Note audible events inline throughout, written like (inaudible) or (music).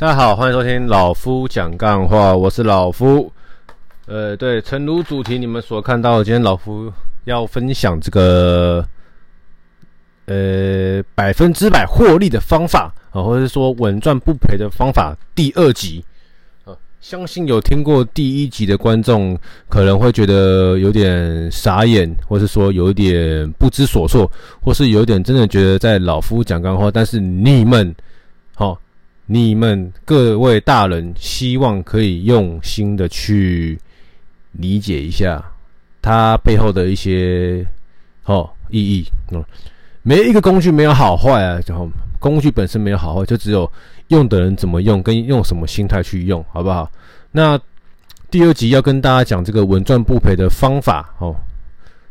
大家好，欢迎收听老夫讲干话，我是老夫。呃，对，诚如主题你们所看到的，今天老夫要分享这个呃百分之百获利的方法啊，或者说稳赚不赔的方法第二集啊。相信有听过第一集的观众可能会觉得有点傻眼，或是说有点不知所措，或是有点真的觉得在老夫讲干话，但是你们。你们各位大人，希望可以用心的去理解一下它背后的一些哦意义。嗯，没一个工具没有好坏啊，然后工具本身没有好坏，就只有用的人怎么用，跟用什么心态去用，好不好？那第二集要跟大家讲这个稳赚不赔的方法哦，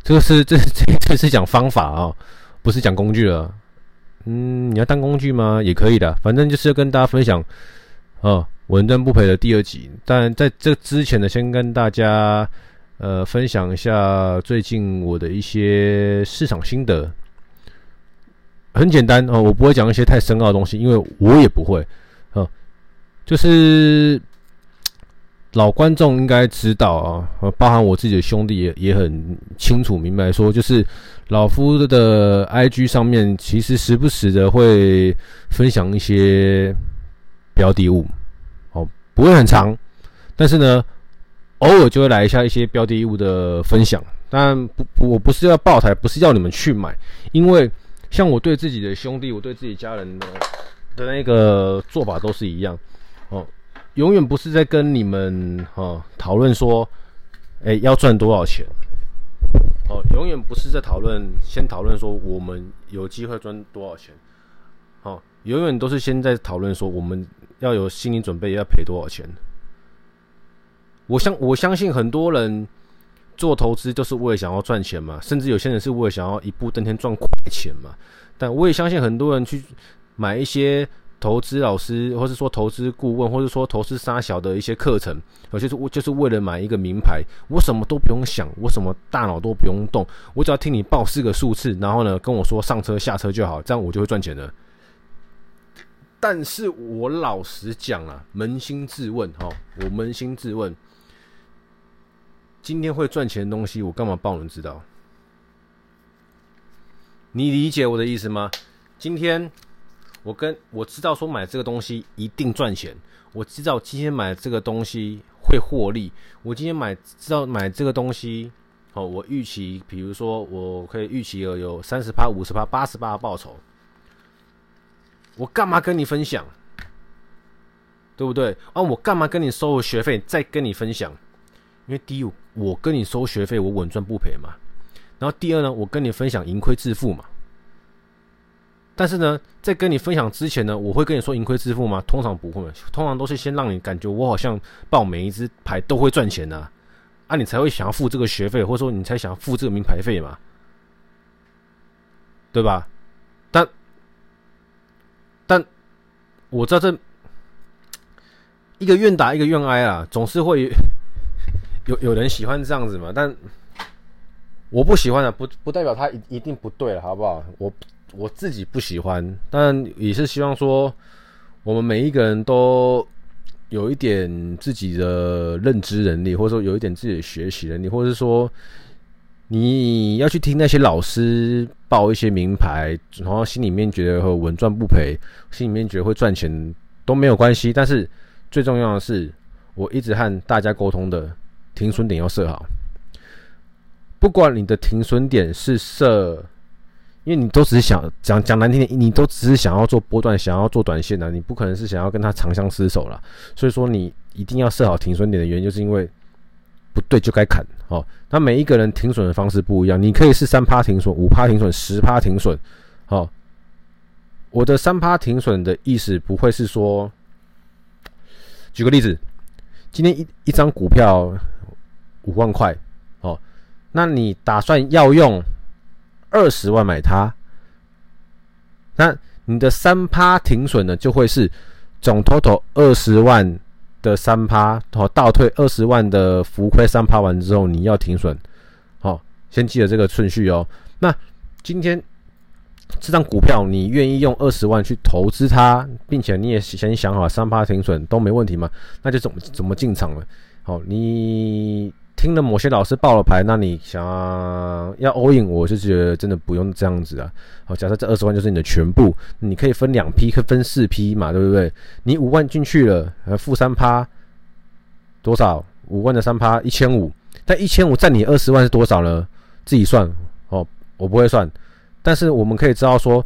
这个是这这这是讲方法啊，不是讲工具了。嗯，你要当工具吗？也可以的，反正就是要跟大家分享，哦，稳赚不赔的第二集。但在这之前呢，先跟大家呃分享一下最近我的一些市场心得。很简单哦，我不会讲一些太深奥的东西，因为我也不会。哦，就是。老观众应该知道啊，包含我自己的兄弟也也很清楚明白，说就是老夫的 IG 上面其实时不时的会分享一些标的物，哦，不会很长，但是呢，偶尔就会来一下一些标的物的分享。当然不，我不是要爆台，不是要你们去买，因为像我对自己的兄弟，我对自己家人的的那个做法都是一样，永远不是在跟你们哈讨论说，哎、要赚多少钱？哦，永远不是在讨论，先讨论说我们有机会赚多少钱。哦，永远都是先在讨论说我们要有心理准备要赔多少钱。我相我相信很多人做投资都是为了想要赚钱嘛，甚至有些人是为了想要一步登天赚快钱嘛。但我也相信很多人去买一些。投资老师，或是说投资顾问，或是说投资沙小的一些课程，有些是我就是为了买一个名牌，我什么都不用想，我什么大脑都不用动，我只要听你报四个数字，然后呢跟我说上车下车就好，这样我就会赚钱了。但是我老实讲啊，扪心自问哈，我扪心自问，今天会赚钱的东西，我干嘛报人知道？你理解我的意思吗？今天。我跟我知道说买这个东西一定赚钱，我知道今天买这个东西会获利。我今天买知道买这个东西，哦，我预期，比如说我可以预期有有三十趴、五十趴、八十趴的报酬。我干嘛跟你分享？对不对？啊，我干嘛跟你收学费再跟你分享？因为第一，我跟你收学费，我稳赚不赔嘛。然后第二呢，我跟你分享盈亏自负嘛。但是呢，在跟你分享之前呢，我会跟你说盈亏自负吗？通常不会，通常都是先让你感觉我好像报每一支牌都会赚钱呐，啊，你才会想要付这个学费，或者说你才想要付这个名牌费嘛，对吧？但但我知道这一个愿打一个愿挨啊，总是会 (laughs) 有有人喜欢这样子嘛，但我不喜欢的，不不代表他一一定不对了，好不好？我。我自己不喜欢，但也是希望说，我们每一个人都有一点自己的认知能力，或者说有一点自己的学习能力，或者是说你要去听那些老师报一些名牌，然后心里面觉得会稳赚不赔，心里面觉得会赚钱都没有关系。但是最重要的是，我一直和大家沟通的停损点要设好，不管你的停损点是设。因为你都只是想讲讲难听点，你都只是想要做波段，想要做短线的，啊，你不可能是想要跟他长相厮守了。所以说，你一定要设好停损点的原因，就是因为不对就该砍哦。那每一个人停损的方式不一样，你可以是三趴停损、五趴停损、十趴停损。哦，我的三趴停损的意思不会是说，举个例子，今天一一张股票五万块，哦，那你打算要用？二十万买它，那你的三趴停损呢，就会是总 total 二十万的三趴，好，倒退二十万的浮亏三趴完之后，你要停损，好，先记得这个顺序哦。那今天这张股票你愿意用二十万去投资它，并且你也先想好三趴停损都没问题吗？那就怎么怎么进场了？好，你听了某些老师报了牌，那你想要 all in，我就觉得真的不用这样子啊。好，假设这二十万就是你的全部，你可以分两批，可以分四批嘛，对不对？你五万进去了，呃，负三趴多少？五万的三趴一千五，但一千五占你二十万是多少呢？自己算哦，我不会算。但是我们可以知道说，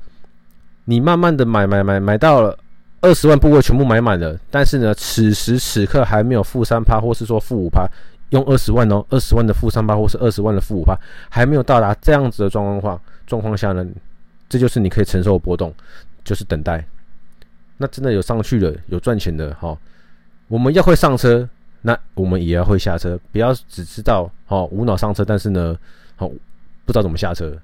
你慢慢的买买买买到了二十万部位全部买满了，但是呢，此时此刻还没有负三趴，或是说负五趴，用二十万哦，二十万的负三八，或是二十万的负五八，还没有到达这样子的状况话状况下呢，这就是你可以承受的波动，就是等待。那真的有上去了，有赚钱的哈，我们要会上车，那我们也要会下车，不要只知道哦无脑上车，但是呢，哦不知道怎么下车。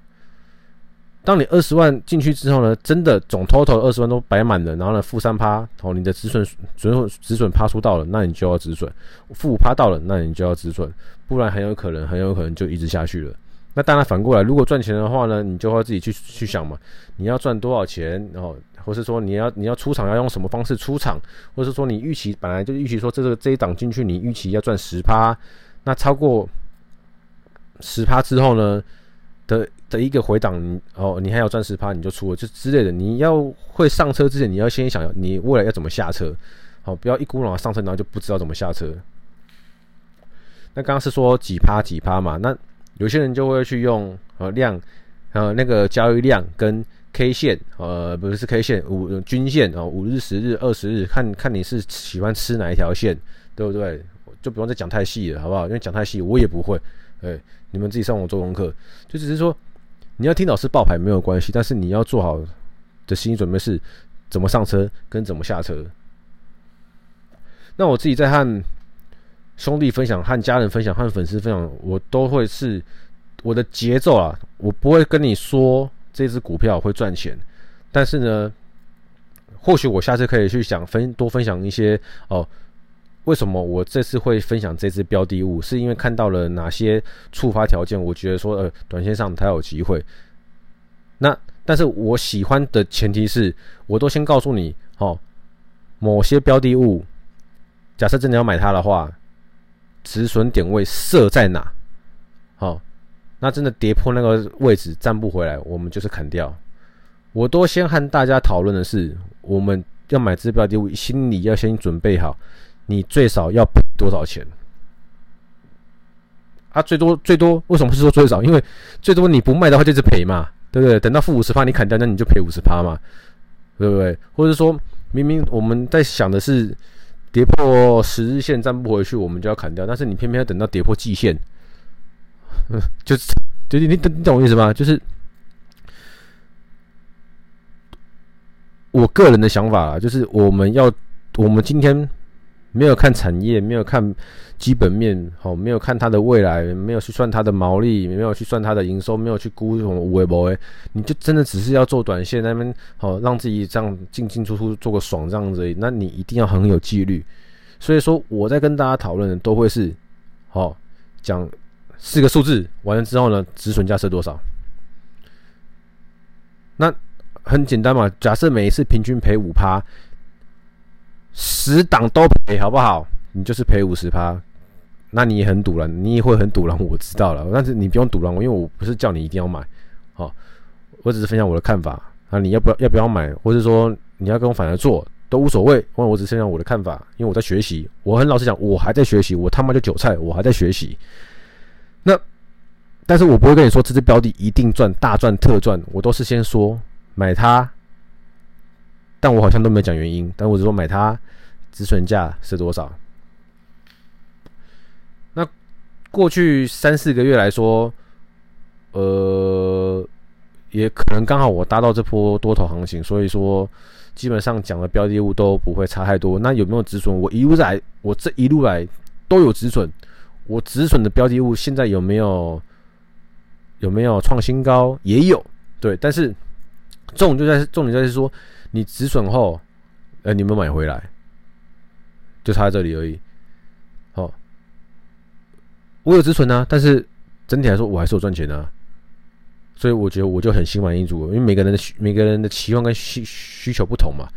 当你二十万进去之后呢，真的总 total 二十万都摆满了，然后呢负三趴，哦，你的止损止止损趴数到了，那你就要止损；负五趴到了，那你就要止损，不然很有可能很有可能就一直下去了。那当然反过来，如果赚钱的话呢，你就会自己去去想嘛，你要赚多少钱，然后或是说你要你要出场要用什么方式出场，或是说你预期本来就预期说这个这一档进去你预期要赚十趴，那超过十趴之后呢的。的一个回档，哦，你还要赚十趴，你就出了，就之类的。你要会上车之前，你要先想你未来要怎么下车，好，不要一股脑上车，然后就不知道怎么下车。那刚刚是说几趴几趴嘛？那有些人就会去用呃量，呃那个交易量跟 K 线，呃不是 K 线，五均线哦，五日、十日、二十日，看看你是喜欢吃哪一条线，对不对？就不用再讲太细了，好不好？因为讲太细我也不会，哎，你们自己上网做功课，就只是说。你要听老师报牌没有关系，但是你要做好的心理准备是怎么上车跟怎么下车。那我自己在和兄弟分享、和家人分享、和粉丝分享，我都会是我的节奏啊，我不会跟你说这支股票会赚钱，但是呢，或许我下次可以去想分多分享一些哦。为什么我这次会分享这支标的物？是因为看到了哪些触发条件？我觉得说，呃，短线上它有机会。那但是我喜欢的前提是，我都先告诉你，哦，某些标的物，假设真的要买它的话，止损点位设在哪？好，那真的跌破那个位置站不回来，我们就是砍掉。我都先和大家讨论的是，我们要买这支标的物，心里要先准备好。你最少要赔多少钱？啊，最多最多，为什么不是说最少？因为最多你不卖的话就是赔嘛，对不对？等到负五十趴你砍掉，那你就赔五十趴嘛，对不对？或者说明明我们在想的是跌破十日线站不回去，我们就要砍掉，但是你偏偏要等到跌破季线，(laughs) 就是就你你懂你懂我意思吗？就是我个人的想法啊，就是我们要我们今天。没有看产业，没有看基本面，好，没有看它的未来，没有去算它的毛利，没有去算它的营收，没有去估什么五维博，你就真的只是要做短线那边，好，让自己这样进进出出做个爽这样子，那你一定要很有纪律。所以说，我在跟大家讨论的都会是，好，讲四个数字，完了之后呢，止损价设多少？那很简单嘛，假设每一次平均赔五趴。十档都赔好不好？你就是赔五十趴，那你也很赌了，你也会很赌了，我知道了。但是你不用赌了我，因为我不是叫你一定要买，好，我只是分享我的看法啊。你要不要要不要买，或者说你要跟我反着做都无所谓，因为我只是分享我的看法，因为我在学习。我很老实讲，我还在学习，我他妈就韭菜，我还在学习。那，但是我不会跟你说这支标的一定赚大赚特赚，我都是先说买它。但我好像都没讲原因，但我只说买它，止损价是多少？那过去三四个月来说，呃，也可能刚好我搭到这波多头行情，所以说基本上讲的标的物都不会差太多。那有没有止损？我一路来，我这一路来都有止损。我止损的标的物现在有没有有没有创新高？也有，对。但是重点就在重点在是说。你止损后，呃，你有没有买回来？就差在这里而已。好，我有止损啊，但是整体来说我还是有赚钱啊。所以我觉得我就很心满意足，因为每个人的每个人的期望跟需需求不同嘛。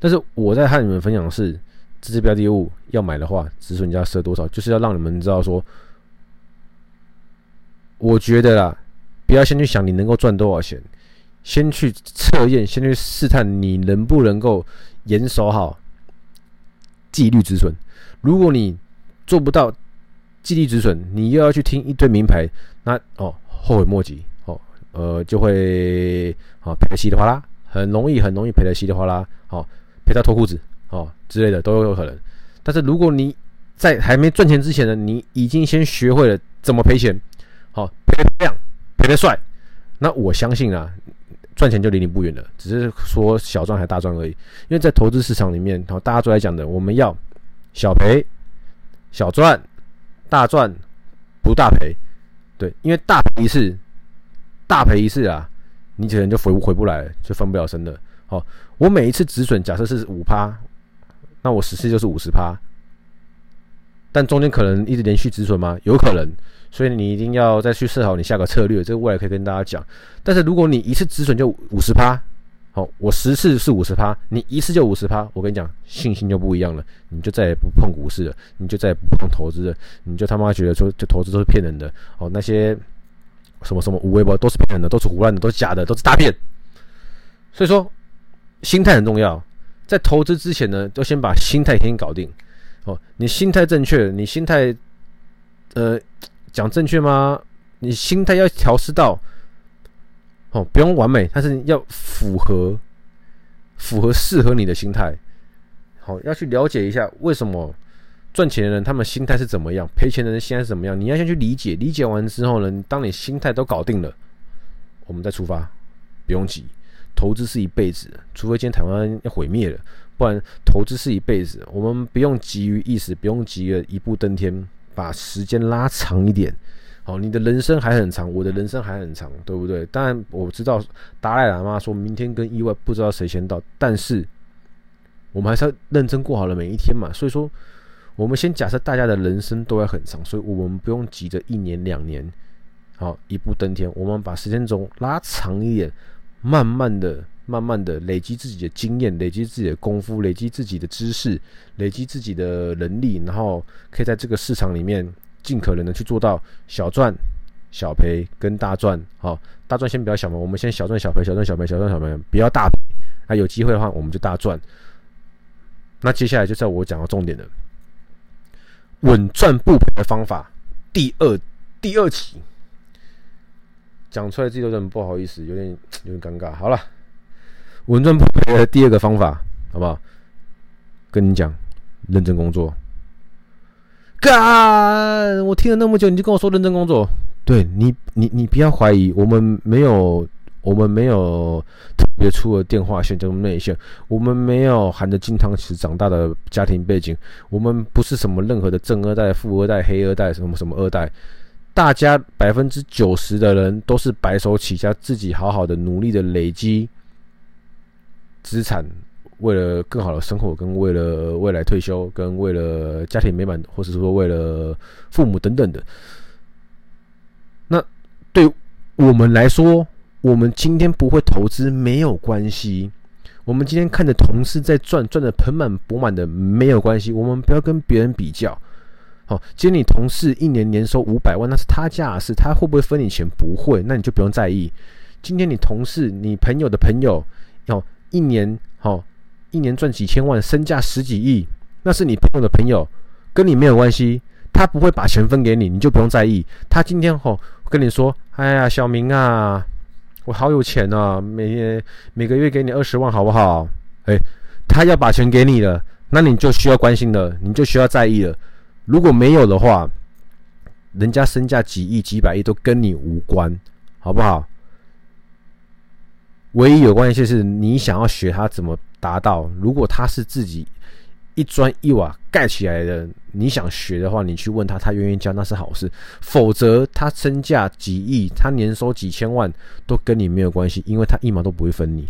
但是我在和你们分享的是，这支标的物要买的话，止损要设多少，就是要让你们知道说，我觉得啦，不要先去想你能够赚多少钱，先去测验，先去试探你能不能够严守好纪律止损。如果你做不到纪律止损，你又要去听一堆名牌，那哦后悔莫及哦，呃就会啊赔得稀里哗啦，很容易很容易赔得稀里哗啦，好赔到脱裤子哦之类的都有可能。但是如果你在还没赚钱之前呢，你已经先学会了怎么赔钱，好赔得亮赔得帅，那我相信啊赚钱就离你不远了，只是说小赚还大赚而已。因为在投资市场里面，好大家都在讲的，我们要小赔小赚。大赚不大赔，对，因为大赔一次，大赔一次啊，你可能就回回不来，就翻不了身了。好，我每一次止损假设是五趴，那我十次就是五十趴，但中间可能一直连续止损吗？有可能，所以你一定要再去设好你下个策略，这个未来可以跟大家讲。但是如果你一次止损就五十趴。好，我十次是五十趴，你一次就五十趴，我跟你讲，信心就不一样了，你就再也不碰股市了，你就再也不碰投资了，你就他妈觉得说，这投资都是骗人的，哦，那些什么什么无微博都是骗人的，都是胡乱的，都是假的，都是诈骗。所以说，心态很重要，在投资之前呢，都先把心态先搞定。哦，你心态正确，你心态，呃，讲正确吗？你心态要调试到。哦，不用完美，但是要符合，符合适合你的心态。好，要去了解一下为什么赚钱的人他们心态是怎么样，赔钱的人心态是怎么样。你要先去理解，理解完之后呢，当你心态都搞定了，我们再出发，不用急。投资是一辈子，除非今天台湾要毁灭了，不然投资是一辈子。我们不用急于一时，不用急于一步登天，把时间拉长一点。好，你的人生还很长，我的人生还很长，对不对？当然我知道达赖喇嘛说明天跟意外不知道谁先到，但是我们还是要认真过好了每一天嘛。所以说，我们先假设大家的人生都会很长，所以我们不用急着一年两年，好一步登天。我们把时间轴拉长一点，慢慢的、慢慢的累积自己的经验，累积自己的功夫，累积自己的知识，累积自己的能力，然后可以在这个市场里面。尽可能的去做到小赚小赔跟大赚，好，大赚先不要想嘛，我们先小赚小赔，小赚小赔，小赚小赔，不要大赔。那有机会的话，我们就大赚。那接下来就是我讲的重点的稳赚不赔的方法，第二第二期讲出来自己都很不好意思，有点有点尴尬。好了，稳赚不赔的第二个方法，好不好？跟你讲，认真工作。干！我听了那么久，你就跟我说认真工作？对你，你你不要怀疑，我们没有，我们没有特别粗的电话线这种内线，我们没有含着金汤匙长大的家庭背景，我们不是什么任何的正二代、富二代、黑二代，什么什么二代，大家百分之九十的人都是白手起家，自己好好的努力的累积资产。为了更好的生活，跟为了未来退休，跟为了家庭美满，或者是说为了父母等等的，那对我们来说，我们今天不会投资没有关系。我们今天看着同事在赚，赚的盆满钵满的没有关系。我们不要跟别人比较。好，今天你同事一年年收五百万，那是他家的事，他会不会分你钱？不会，那你就不用在意。今天你同事，你朋友的朋友，要一年好。一年赚几千万，身价十几亿，那是你朋友的朋友，跟你没有关系，他不会把钱分给你，你就不用在意。他今天吼跟你说：“哎呀，小明啊，我好有钱啊，每每个月给你二十万，好不好？”哎，他要把钱给你了，那你就需要关心了，你就需要在意了。如果没有的话，人家身价几亿、几百亿都跟你无关，好不好？唯一有关系是你想要学他怎么。达到，如果他是自己一砖一瓦盖起来的，你想学的话，你去问他，他愿意教，那是好事。否则，他身价几亿，他年收几千万，都跟你没有关系，因为他一毛都不会分你，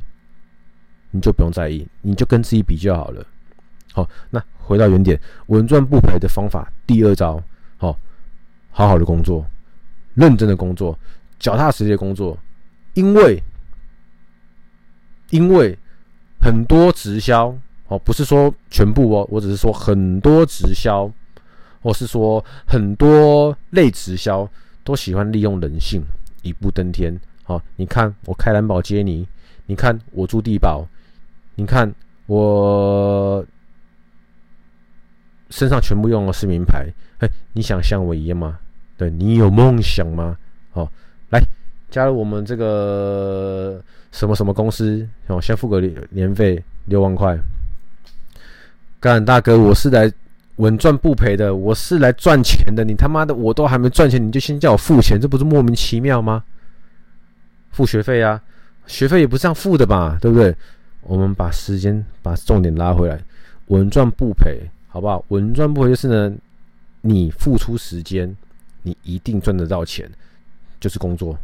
你就不用在意，你就跟自己比就好了。好，那回到原点，稳赚不赔的方法，第二招，好，好好的工作，认真的工作，脚踏实地的工作，因为因为很多直销哦，不是说全部哦，我只是说很多直销，或是说很多类直销都喜欢利用人性一步登天。好，你看我开兰博基尼，你看我住地堡，你看我身上全部用的是名牌。嘿，你想像我一样吗？对，你有梦想吗？好，来加入我们这个什么什么公司，哦，先付个年费六万块。干大哥，我是来稳赚不赔的，我是来赚钱的。你他妈的，我都还没赚钱，你就先叫我付钱，这不是莫名其妙吗？付学费啊，学费也不是这样付的吧？对不对？我们把时间把重点拉回来，稳赚不赔，好不好？稳赚不赔就是呢，你付出时间，你一定赚得到钱，就是工作，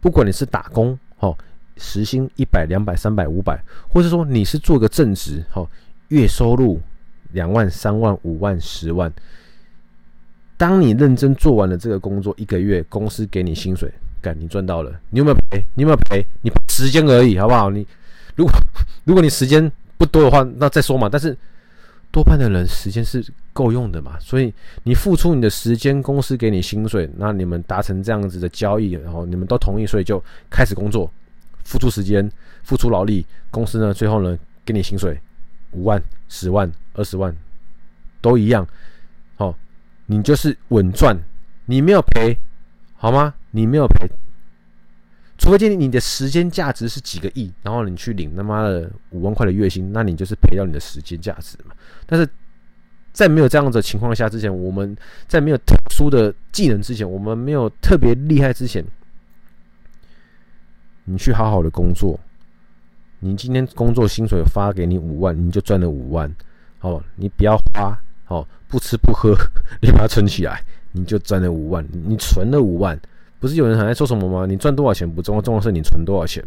不管你是打工，哦，时薪一百、两百、三百、五百，或者说你是做个正职，哦，月收入。两万、三万、五万、十万。当你认真做完了这个工作，一个月公司给你薪水，干你赚到了。你有没有赔？你有没有赔？你时间而已，好不好？你如果如果你时间不多的话，那再说嘛。但是多半的人时间是够用的嘛，所以你付出你的时间，公司给你薪水，那你们达成这样子的交易，然后你们都同意，所以就开始工作，付出时间，付出劳力，公司呢最后呢给你薪水。五万、十万、二十万，都一样。好，你就是稳赚，你没有赔，好吗？你没有赔，除非今天你的时间价值是几个亿，然后你去领他妈的五万块的月薪，那你就是赔掉你的时间价值嘛。但是在没有这样子的情况下之前，我们在没有特殊的技能之前，我们没有特别厉害之前，你去好好的工作。你今天工作薪水发给你五万，你就赚了五万，哦，你不要花，哦，不吃不喝，(laughs) 你把它存起来，你就赚了五万，你存了五万，不是有人还在说什么吗？你赚多少钱不重要，重要是你存多少钱。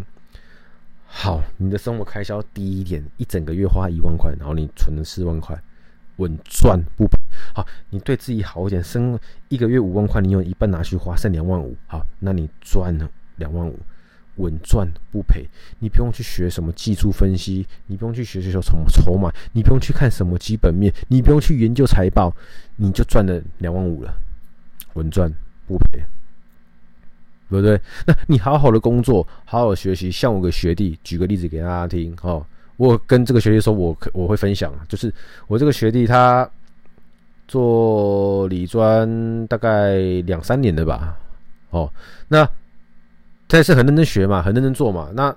好，你的生活开销低一点，一整个月花一万块，然后你存了四万块，稳赚不赔。好，你对自己好一点，生一个月五万块，你有一半拿去花，剩两万五，好，那你赚了两万五。稳赚不赔，你不用去学什么技术分析，你不用去学学什么筹码，你不用去看什么基本面，你不用去研究财报，你就赚了两万五了，稳赚不赔，对不对？那你好好的工作，好好学习，像我个学弟，举个例子给大家听哦。我跟这个学弟说，我我会分享，就是我这个学弟他做理专大概两三年了吧，哦，那。他也是很认真学嘛，很认真做嘛。那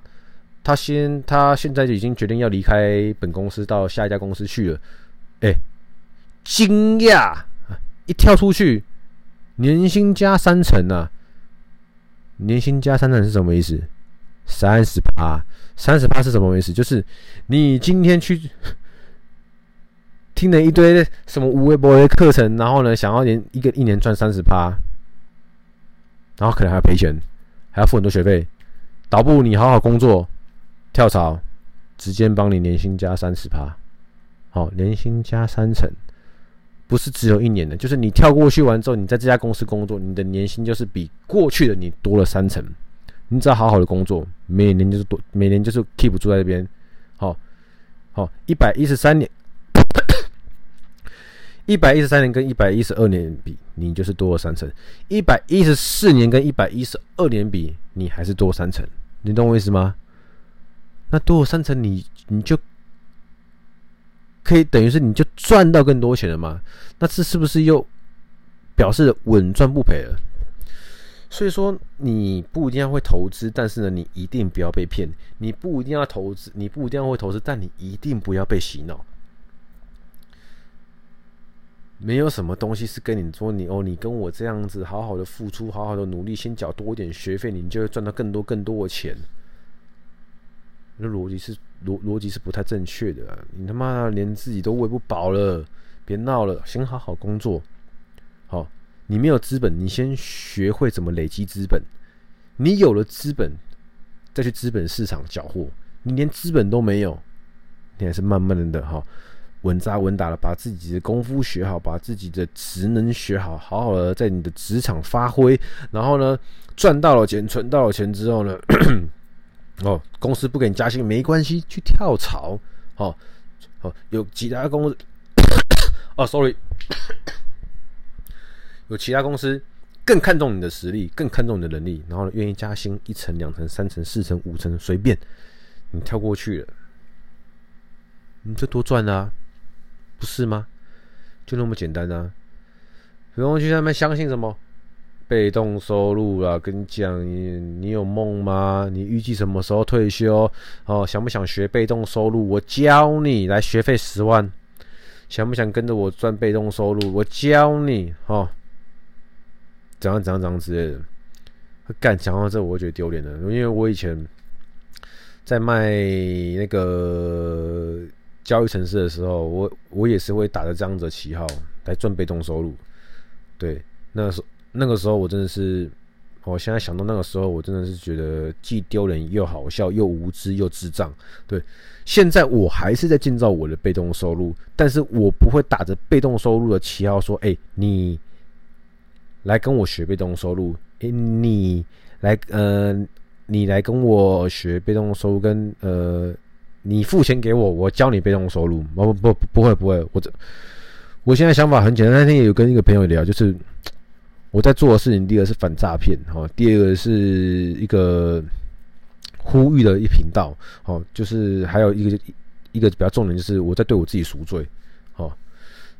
他先，他现在就已经决定要离开本公司，到下一家公司去了。哎、惊讶！一跳出去，年薪加三成啊！年薪加三成是什么意思？三十趴，三十趴是什么意思？就是你今天去 (laughs) 听了一堆什么无微博的课程，然后呢，想要年一个一年赚三十趴，然后可能还要赔钱。还要付很多学费，倒不如你好好工作，跳槽，直接帮你年薪加三十趴，好，年薪加三成，不是只有一年的，就是你跳过去完之后，你在这家公司工作，你的年薪就是比过去的你多了三成。你只要好好的工作，每年就是多，每年就是 keep 住在这边，好，好，一百一十三年。一百一十三年跟一百一十二年比，你就是多了三成；一百一十四年跟一百一十二年比，你还是多三成。你懂我意思吗？那多了三成，你你就可以等于是你就赚到更多钱了嘛？那这是不是又表示稳赚不赔了？所以说，你不一定要会投资，但是呢，你一定不要被骗；你不一定要投资，你不一定要会投资，但你一定不要被洗脑。没有什么东西是跟你说你哦，你跟我这样子好好的付出，好好的努力，先缴多一点学费，你就会赚到更多更多的钱。那逻辑是逻逻辑是不太正确的啊。你他妈连自己都喂不饱了，别闹了，先好好工作。好，你没有资本，你先学会怎么累积资本。你有了资本，再去资本市场缴获。你连资本都没有，你还是慢慢的哈。稳扎稳打的把自己的功夫学好，把自己的职能学好，好好的在你的职场发挥。然后呢，赚到了钱，存到了钱之后呢，(coughs) 哦，公司不给你加薪没关系，去跳槽。哦，哦，有其他公司，(coughs) 哦，sorry，(coughs) 有其他公司更看重你的实力，更看重你的能力，然后愿意加薪一层、两层、三层、四层、五层，随便你跳过去了，你就多赚啊，不是吗？就那么简单啊，不用去他们相信什么。被动收入啦，跟你讲，你你有梦吗？你预计什么时候退休？哦，想不想学被动收入？我教你，来学费十万，想不想跟着我赚被动收入？我教你，哦，怎样怎样怎样之类的。干，讲到这我觉得丢脸了，因为我以前在卖那个交易城市的时候，我我也是会打着这样子的旗号来赚被动收入。对，那时候。那个时候我真的是，我现在想到那个时候，我真的是觉得既丢人又好笑，又无知又智障。对，现在我还是在建造我的被动收入，但是我不会打着被动收入的旗号说：“哎，你来跟我学被动收入，哎，你来，呃，你来跟我学被动收入，跟呃，你付钱给我，我教你被动收入。”不不不，不会不会，我这我现在想法很简单。那天也有跟一个朋友聊，就是。我在做的事情，第一个是反诈骗，哈，第二个是一个呼吁的一频道，哦，就是还有一个一个比较重点，就是我在对我自己赎罪，哦，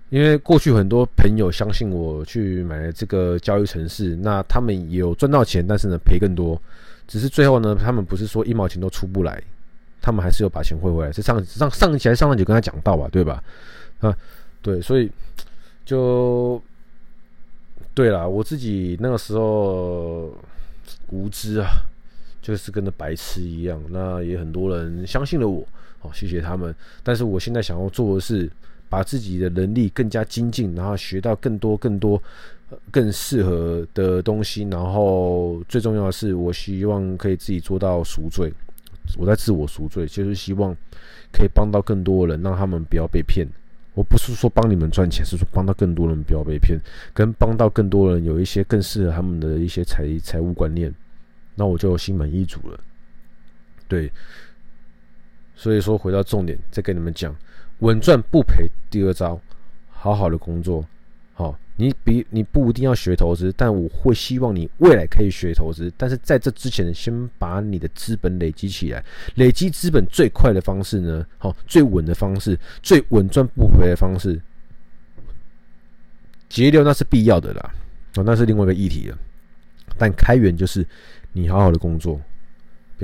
因为过去很多朋友相信我去买了这个交易城市，那他们有赚到钱，但是呢赔更多，只是最后呢，他们不是说一毛钱都出不来，他们还是有把钱汇回来。这上上上一期还上一集跟他讲到吧，对吧？啊，对，所以就。对啦，我自己那个时候无知啊，就是跟着白痴一样。那也很多人相信了我，好，谢谢他们。但是我现在想要做的是，把自己的能力更加精进，然后学到更多、更多、更适合的东西。然后最重要的是，我希望可以自己做到赎罪。我在自我赎罪，就是希望可以帮到更多人，让他们不要被骗。我不是说帮你们赚钱，是说帮到更多人不要被骗，跟帮到更多人有一些更适合他们的一些财财务观念，那我就心满意足了。对，所以说回到重点，再跟你们讲，稳赚不赔第二招，好好的工作，好。你比你不一定要学投资，但我会希望你未来可以学投资。但是在这之前，先把你的资本累积起来。累积资本最快的方式呢？好，最稳的方式，最稳赚不赔的方式，节流那是必要的啦。哦，那是另外一个议题了。但开源就是你好好的工作。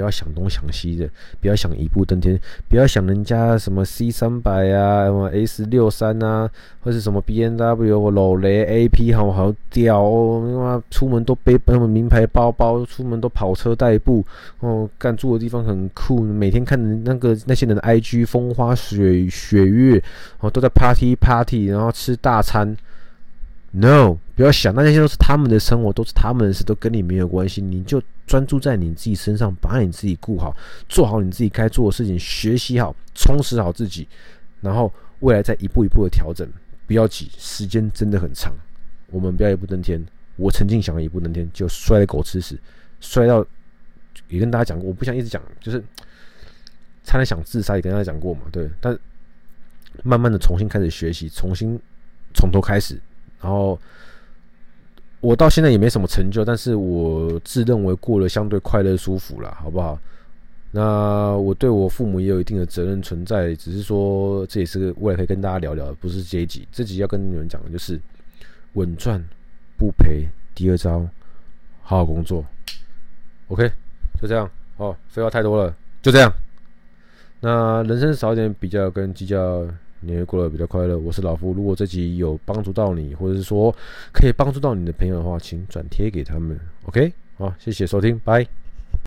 不要想东想西的，不要想一步登天，不要想人家什么 C 三百啊，什么 S 六三啊，或是什么 B N W 老雷 A P 好好屌哦，出门都背什么名牌包包，出门都跑车代步哦，干住的地方很酷，每天看那个那些人的 I G 风花雪雪月哦，都在 party party，然后吃大餐。No，不要想，那些都是他们的生活，都是他们的事，都跟你没有关系。你就专注在你自己身上，把你自己顾好，做好你自己该做的事情，学习好，充实好自己，然后未来再一步一步的调整。不要急，时间真的很长。我们不要一步登天。我曾经想要一步登天，就摔得狗吃屎，摔到也跟大家讲过，我不想一直讲，就是差点想自杀，也跟大家讲过嘛，对。但慢慢的重新开始学习，重新从头开始。然后我到现在也没什么成就，但是我自认为过得相对快乐舒服了，好不好？那我对我父母也有一定的责任存在，只是说这也是个未来可以跟大家聊聊，不是这一集。这集要跟你们讲的就是稳赚不赔，第二招，好好工作。OK，就这样哦，废话太多了，就这样。那人生少一点比较跟计较。你会过得比较快乐。我是老夫，如果这集有帮助到你，或者是说可以帮助到你的朋友的话，请转贴给他们。OK，好，谢谢收听，拜。